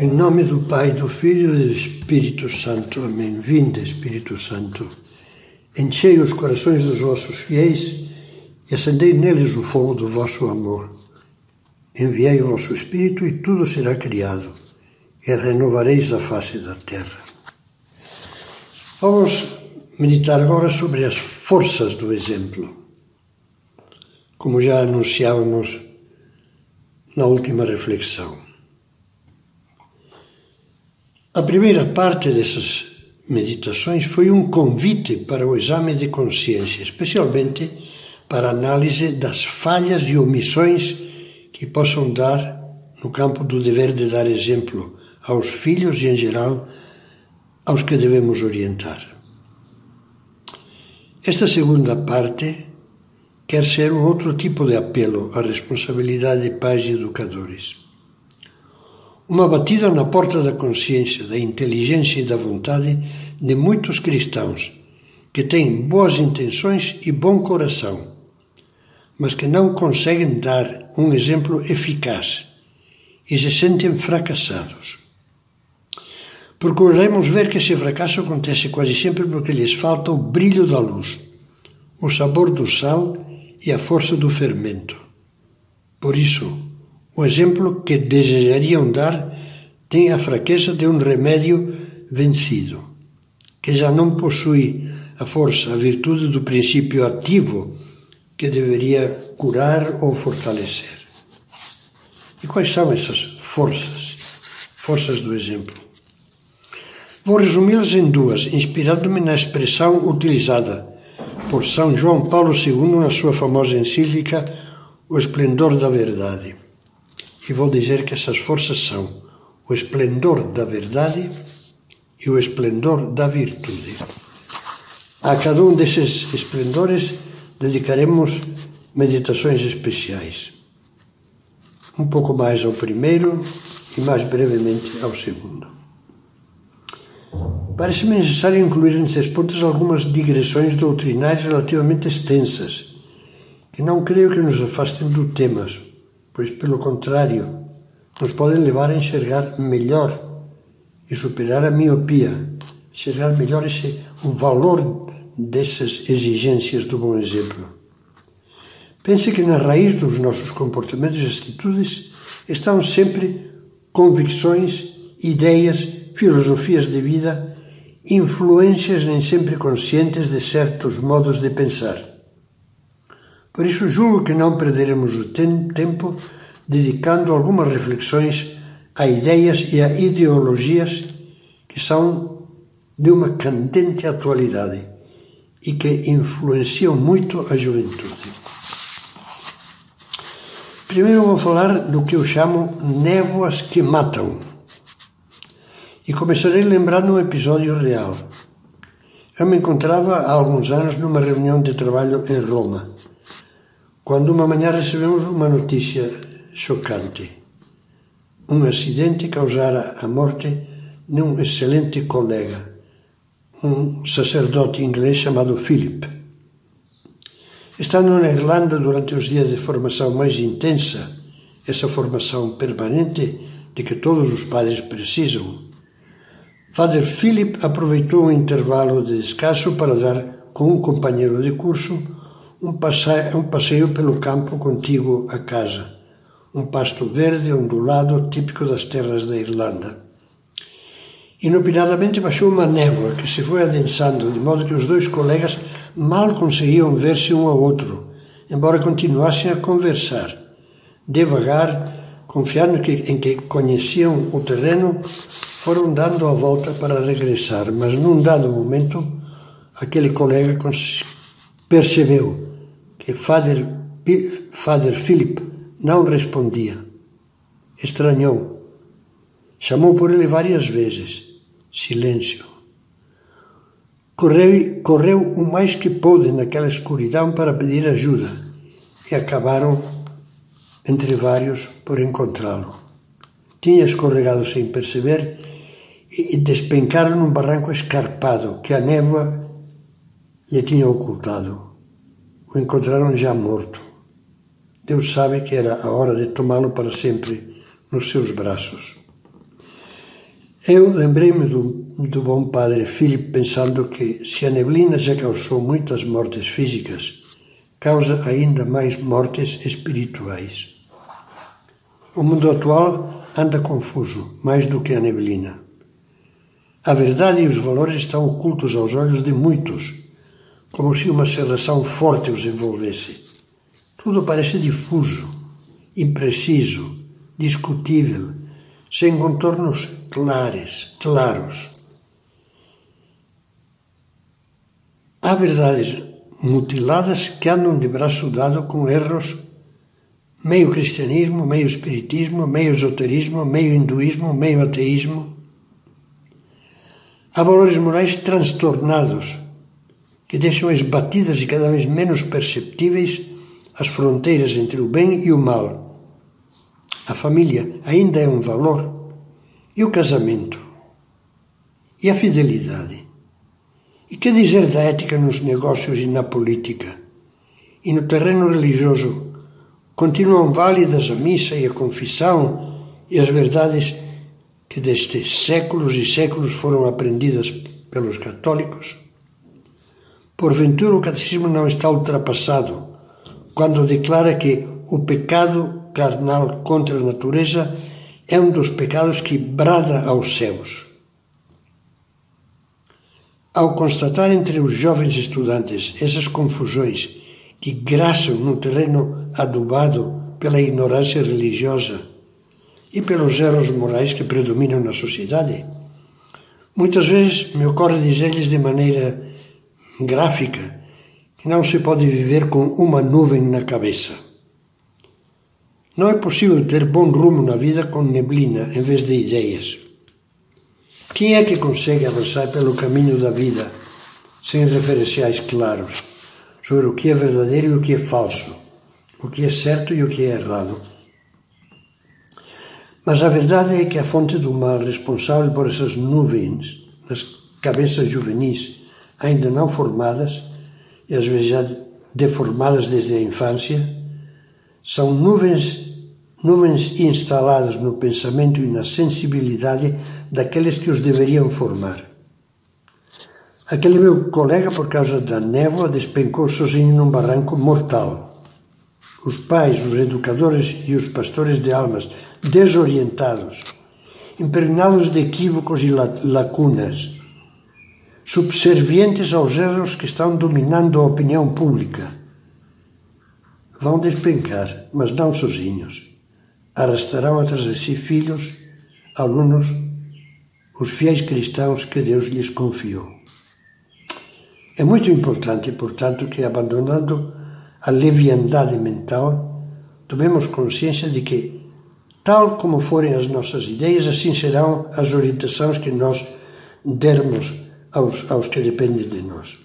Em nome do Pai, do Filho e do Espírito Santo. Amém. Vinde, Espírito Santo. Enchei os corações dos vossos fiéis e acendei neles o fogo do vosso amor. Enviai o vosso Espírito e tudo será criado, e renovareis a face da terra. Vamos meditar agora sobre as forças do exemplo. Como já anunciávamos na última reflexão. A primeira parte dessas meditações foi um convite para o exame de consciência, especialmente para a análise das falhas e omissões que possam dar no campo do dever de dar exemplo aos filhos e, em geral, aos que devemos orientar. Esta segunda parte quer ser um outro tipo de apelo à responsabilidade de pais e educadores. Uma batida na porta da consciência, da inteligência e da vontade de muitos cristãos que têm boas intenções e bom coração, mas que não conseguem dar um exemplo eficaz e se sentem fracassados. Procuraremos ver que esse fracasso acontece quase sempre porque lhes falta o brilho da luz, o sabor do sal e a força do fermento. Por isso, o exemplo que desejariam dar tem a fraqueza de um remédio vencido, que já não possui a força, a virtude do princípio ativo que deveria curar ou fortalecer. E quais são essas forças? Forças do exemplo. Vou resumi-las em duas, inspirando-me na expressão utilizada por São João Paulo II na sua famosa encíclica O Esplendor da Verdade e vou dizer que essas forças são o esplendor da verdade e o esplendor da virtude. A cada um desses esplendores dedicaremos meditações especiais. Um pouco mais ao primeiro e mais brevemente ao segundo. Parece-me necessário incluir nesses pontos algumas digressões doutrinárias relativamente extensas, que não creio que nos afastem do tema, pois, pelo contrário, nos podem levar a enxergar melhor e superar a miopia, enxergar melhor esse, o valor dessas exigências do bom exemplo. Pense que na raiz dos nossos comportamentos e atitudes estão sempre convicções, ideias, filosofias de vida, influências nem sempre conscientes de certos modos de pensar. Por isso, julgo que não perderemos o tempo dedicando algumas reflexões a ideias e a ideologias que são de uma candente atualidade e que influenciam muito a juventude. Primeiro vou falar do que eu chamo névoas que matam. E começarei lembrando um episódio real. Eu me encontrava há alguns anos numa reunião de trabalho em Roma quando uma manhã recebemos uma notícia chocante. Um acidente causara a morte de um excelente colega, um sacerdote inglês chamado Philip. Estando na Irlanda durante os dias de formação mais intensa, essa formação permanente de que todos os padres precisam, Father Philip aproveitou um intervalo de descanso para dar com um companheiro de curso um passeio, um passeio pelo campo contíguo à casa, um pasto verde ondulado típico das terras da Irlanda. Inopinadamente baixou uma névoa que se foi adensando, de modo que os dois colegas mal conseguiam ver-se um ao outro, embora continuassem a conversar. Devagar, confiando que, em que conheciam o terreno, foram dando a volta para regressar, mas num dado momento, aquele colega percebeu que Father, Father Philip não respondia. Estranhou. Chamou por ele várias vezes. Silêncio. Correu, correu o mais que pôde naquela escuridão para pedir ajuda e acabaram, entre vários, por encontrá-lo. Tinha escorregado sem perceber e despencaram num barranco escarpado que a névoa lhe tinha ocultado o encontraram já morto. Deus sabe que era a hora de tomá-lo para sempre nos seus braços. Eu lembrei-me do, do bom padre Philip pensando que se a neblina já causou muitas mortes físicas, causa ainda mais mortes espirituais. O mundo atual anda confuso, mais do que a neblina. A verdade e os valores estão ocultos aos olhos de muitos, como se uma cerração forte os envolvesse. Tudo parece difuso, impreciso, discutível, sem contornos claros, claros. Há verdades mutiladas que andam de braço dado com erros meio cristianismo, meio espiritismo, meio esoterismo, meio hinduísmo, meio ateísmo. Há valores morais transtornados que deixam esbatidas e cada vez menos perceptíveis as fronteiras entre o bem e o mal. A família ainda é um valor e o casamento? E a fidelidade? E que dizer da ética nos negócios e na política? E no terreno religioso, continuam válidas a missa e a confissão e as verdades que destes séculos e séculos foram aprendidas pelos católicos? Porventura o catecismo não está ultrapassado quando declara que o pecado carnal contra a natureza é um dos pecados que brada aos céus. Ao constatar entre os jovens estudantes essas confusões que graçam no terreno adubado pela ignorância religiosa e pelos erros morais que predominam na sociedade, muitas vezes me ocorre dizer-lhes de maneira gráfica que não se pode viver com uma nuvem na cabeça não é possível ter bom rumo na vida com neblina em vez de ideias. Quem é que consegue avançar pelo caminho da vida sem referenciais claros sobre o que é verdadeiro e o que é falso, o que é certo e o que é errado? Mas a verdade é que a fonte do mal responsável por essas nuvens nas cabeças juvenis ainda não formadas e às vezes já deformadas desde a infância são nuvens nuvens instaladas no pensamento e na sensibilidade daqueles que os deveriam formar. Aquele meu colega, por causa da névoa, despencou sozinho num barranco mortal. Os pais, os educadores e os pastores de almas, desorientados, impregnados de equívocos e lacunas, subservientes aos erros que estão dominando a opinião pública, vão despencar, mas não sozinhos arrastarão atrás de si filhos, alunos, os fiéis cristãos que Deus lhes confiou. É muito importante, portanto, que abandonando a leviandade mental, tomemos consciência de que, tal como forem as nossas ideias, assim serão as orientações que nós dermos aos, aos que dependem de nós.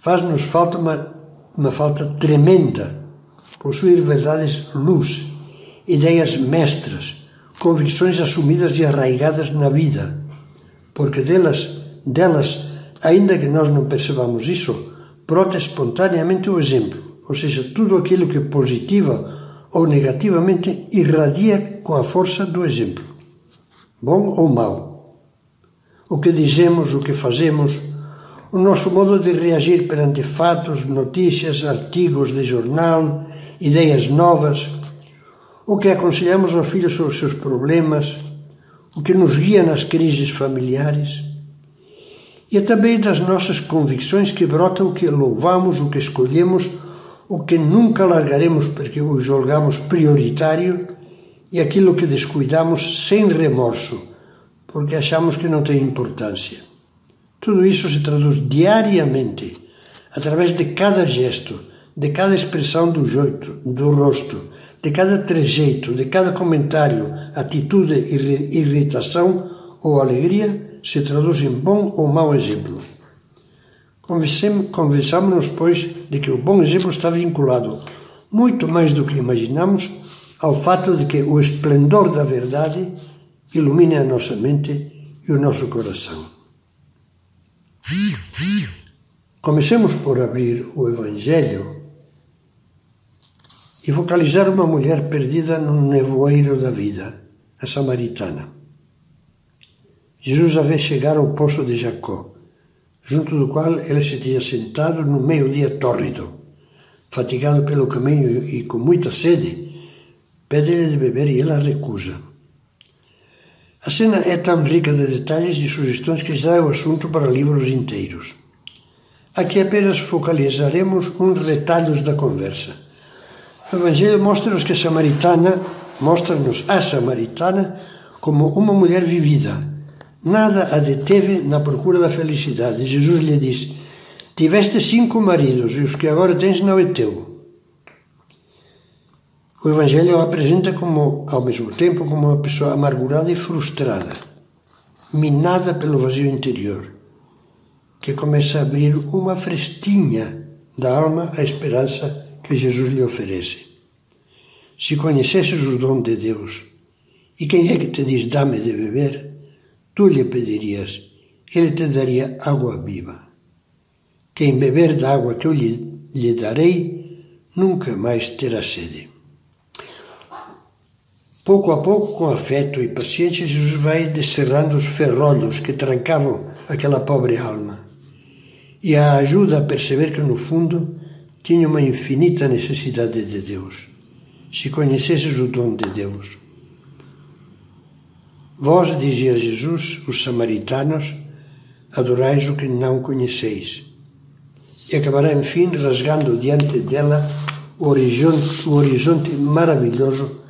Faz-nos falta uma, uma falta tremenda possuir verdades luz ideias mestras, convicções assumidas e arraigadas na vida, porque delas, delas, ainda que nós não percebamos isso, brota espontaneamente o exemplo, ou seja, tudo aquilo que positiva ou negativamente irradia com a força do exemplo, bom ou mau. O que dizemos, o que fazemos, o nosso modo de reagir perante fatos, notícias, artigos de jornal, ideias novas, o que aconselhamos aos filhos sobre seus problemas, o que nos guia nas crises familiares, e é também das nossas convicções que brotam que louvamos, o que escolhemos, o que nunca largaremos porque o julgamos prioritário e aquilo que descuidamos sem remorso, porque achamos que não tem importância. Tudo isso se traduz diariamente, através de cada gesto, de cada expressão do jeito, do rosto, de cada trejeito, de cada comentário, atitude, irritação ou alegria se traduz em bom ou mau exemplo. Convençamos-nos, pois, de que o bom exemplo está vinculado, muito mais do que imaginamos, ao fato de que o esplendor da verdade ilumine a nossa mente e o nosso coração. Comecemos por abrir o Evangelho e focalizar uma mulher perdida no nevoeiro da vida, a samaritana. Jesus havia chegado ao poço de Jacó, junto do qual ele se tinha sentado no meio-dia tórrido. Fatigado pelo caminho e com muita sede, pede-lhe de beber e ela recusa. A cena é tão rica de detalhes e sugestões que já é o assunto para livros inteiros. Aqui apenas focalizaremos uns retalhos da conversa. O Evangelho mostra-nos que a Samaritana, mostra-nos a Samaritana como uma mulher vivida. Nada a deteve na procura da felicidade. Jesus lhe diz: Tiveste cinco maridos e os que agora tens não é teu. O Evangelho a apresenta como, ao mesmo tempo, como uma pessoa amargurada e frustrada, minada pelo vazio interior que começa a abrir uma frestinha da alma à esperança que Jesus lhe oferece. Se conhecesses o dom de Deus, e quem é que te diz dá-me de beber, tu lhe pedirias, ele te daria água viva. Quem beber da água que eu lhe, lhe darei, nunca mais terá sede. Pouco a pouco, com afeto e paciência, Jesus vai descerrando os ferrolhos que trancavam aquela pobre alma e a ajuda a perceber que, no fundo, tinha uma infinita necessidade de Deus. Se conhecesses o dom de Deus. Vós, dizia Jesus, os samaritanos, adorais o que não conheceis. E acabará, enfim, rasgando diante dela o horizonte, o horizonte maravilhoso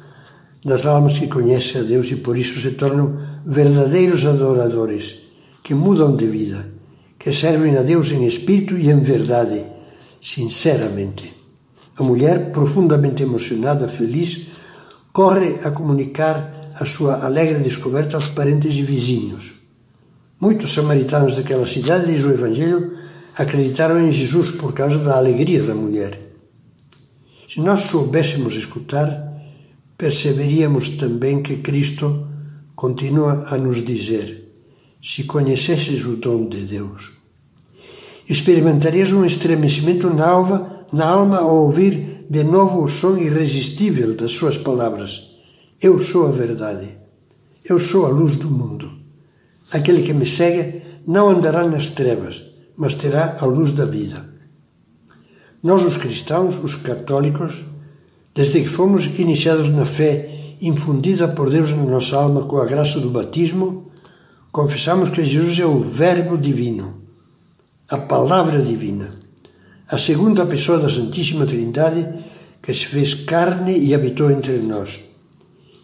das almas que conhecem a Deus e por isso se tornam verdadeiros adoradores, que mudam de vida que servem a Deus em espírito e em verdade, sinceramente. A mulher, profundamente emocionada, feliz, corre a comunicar a sua alegre descoberta aos parentes e vizinhos. Muitos samaritanos daquela cidade, diz o Evangelho, acreditaram em Jesus por causa da alegria da mulher. Se nós soubéssemos escutar, perceberíamos também que Cristo continua a nos dizer: se conhecesses o dom de Deus. Experimentarias um estremecimento na alma, na alma ao ouvir de novo o som irresistível das suas palavras. Eu sou a verdade. Eu sou a luz do mundo. Aquele que me segue não andará nas trevas, mas terá a luz da vida. Nós, os cristãos, os católicos, desde que fomos iniciados na fé infundida por Deus na nossa alma com a graça do batismo, confessamos que Jesus é o Verbo Divino, a Palavra Divina, a segunda pessoa da Santíssima Trindade que se fez carne e habitou entre nós.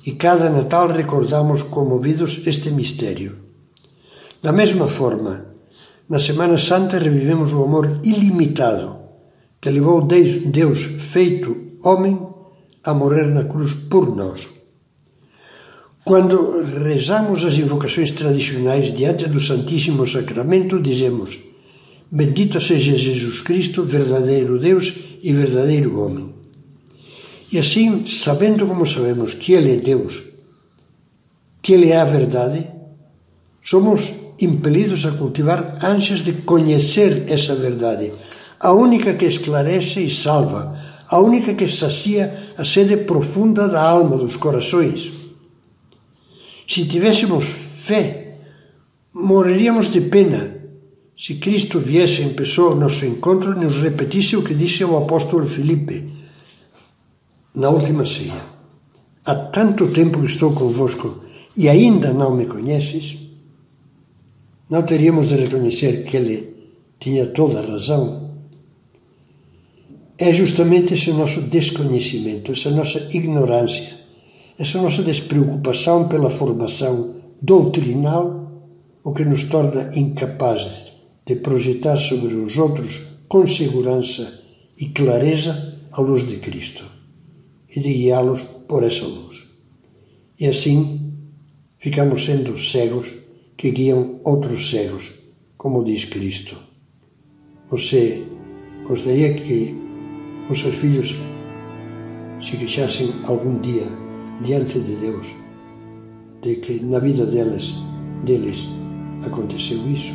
E cada Natal recordamos comovidos este mistério. Da mesma forma, na Semana Santa revivemos o amor ilimitado que levou Deus feito homem a morrer na cruz por nós. Quando rezamos as invocações tradicionais diante do Santíssimo Sacramento, dizemos: Bendito seja Jesus Cristo, verdadeiro Deus e verdadeiro homem. E assim, sabendo como sabemos que Ele é Deus, que Ele é a verdade, somos impelidos a cultivar ânsias de conhecer essa verdade, a única que esclarece e salva, a única que sacia a sede profunda da alma, dos corações se tivéssemos fé, morreríamos de pena se Cristo viesse em pessoa ao nosso encontro e nos repetisse o que disse o apóstolo Filipe na última ceia. Há tanto tempo que estou convosco e ainda não me conheces? Não teríamos de reconhecer que ele tinha toda a razão? É justamente esse nosso desconhecimento, essa nossa ignorância essa nossa despreocupação pela formação doutrinal, o que nos torna incapazes de projetar sobre os outros com segurança e clareza a luz de Cristo e de guiá-los por essa luz. E assim ficamos sendo cegos que guiam outros cegos, como diz Cristo. Você gostaria que os seus filhos se queixassem algum dia diante de Deus de que na vida deles, deles aconteceu isso.